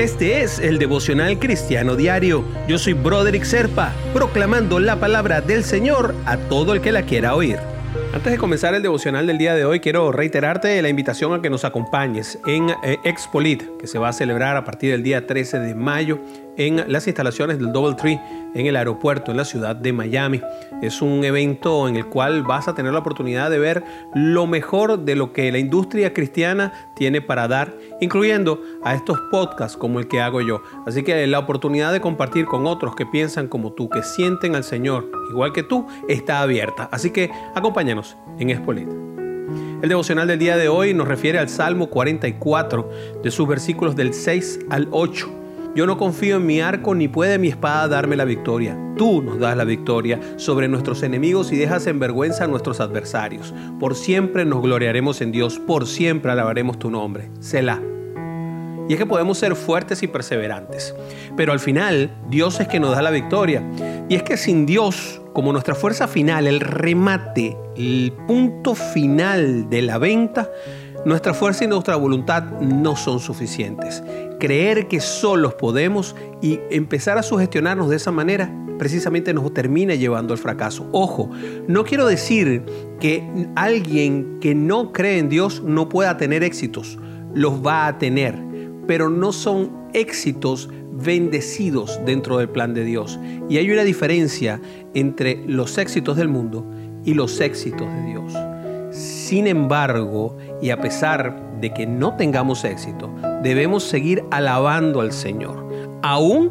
Este es el devocional cristiano diario. Yo soy Broderick Serpa, proclamando la palabra del Señor a todo el que la quiera oír. Antes de comenzar el devocional del día de hoy, quiero reiterarte la invitación a que nos acompañes en eh, Expolit, que se va a celebrar a partir del día 13 de mayo en las instalaciones del Double Tree en el aeropuerto en la ciudad de Miami. Es un evento en el cual vas a tener la oportunidad de ver lo mejor de lo que la industria cristiana tiene para dar, incluyendo a estos podcasts como el que hago yo. Así que la oportunidad de compartir con otros que piensan como tú, que sienten al Señor igual que tú, está abierta. Así que acompáñanos en Espolit. El devocional del día de hoy nos refiere al Salmo 44, de sus versículos del 6 al 8 yo no confío en mi arco ni puede mi espada darme la victoria. Tú nos das la victoria sobre nuestros enemigos y dejas en vergüenza a nuestros adversarios. Por siempre nos gloriaremos en Dios, por siempre alabaremos tu nombre. Selah. Y es que podemos ser fuertes y perseverantes. Pero al final, Dios es que nos da la victoria. Y es que sin Dios, como nuestra fuerza final, el remate, el punto final de la venta, nuestra fuerza y nuestra voluntad no son suficientes. Creer que solos podemos y empezar a sugestionarnos de esa manera precisamente nos termina llevando al fracaso. Ojo, no quiero decir que alguien que no cree en Dios no pueda tener éxitos. Los va a tener, pero no son éxitos bendecidos dentro del plan de Dios. Y hay una diferencia entre los éxitos del mundo y los éxitos de Dios. Sin embargo, y a pesar de que no tengamos éxito, debemos seguir alabando al Señor, aún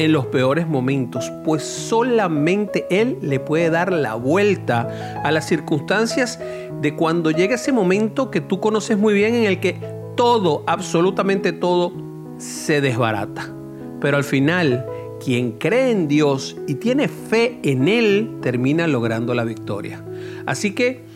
en los peores momentos, pues solamente Él le puede dar la vuelta a las circunstancias de cuando llega ese momento que tú conoces muy bien en el que todo, absolutamente todo, se desbarata. Pero al final, quien cree en Dios y tiene fe en Él, termina logrando la victoria. Así que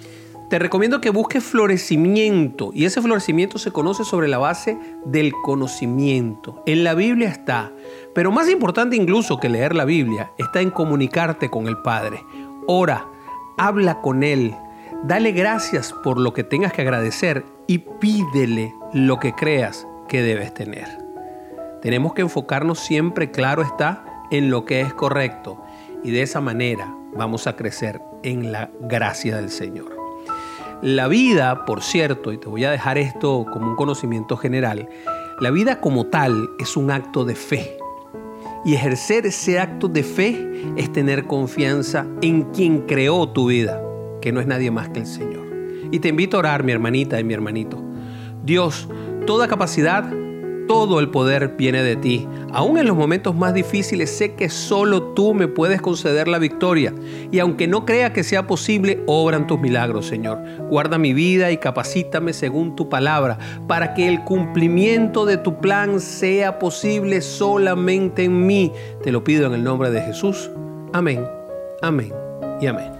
te recomiendo que busques florecimiento y ese florecimiento se conoce sobre la base del conocimiento. En la Biblia está, pero más importante incluso que leer la Biblia, está en comunicarte con el Padre. Ora, habla con Él, dale gracias por lo que tengas que agradecer y pídele lo que creas que debes tener. Tenemos que enfocarnos siempre, claro está, en lo que es correcto y de esa manera vamos a crecer en la gracia del Señor. La vida, por cierto, y te voy a dejar esto como un conocimiento general, la vida como tal es un acto de fe. Y ejercer ese acto de fe es tener confianza en quien creó tu vida, que no es nadie más que el Señor. Y te invito a orar, mi hermanita y mi hermanito. Dios, toda capacidad todo el poder viene de ti. Aún en los momentos más difíciles sé que solo tú me puedes conceder la victoria. Y aunque no crea que sea posible, obran tus milagros, Señor. Guarda mi vida y capacítame según tu palabra, para que el cumplimiento de tu plan sea posible solamente en mí. Te lo pido en el nombre de Jesús. Amén, amén y amén.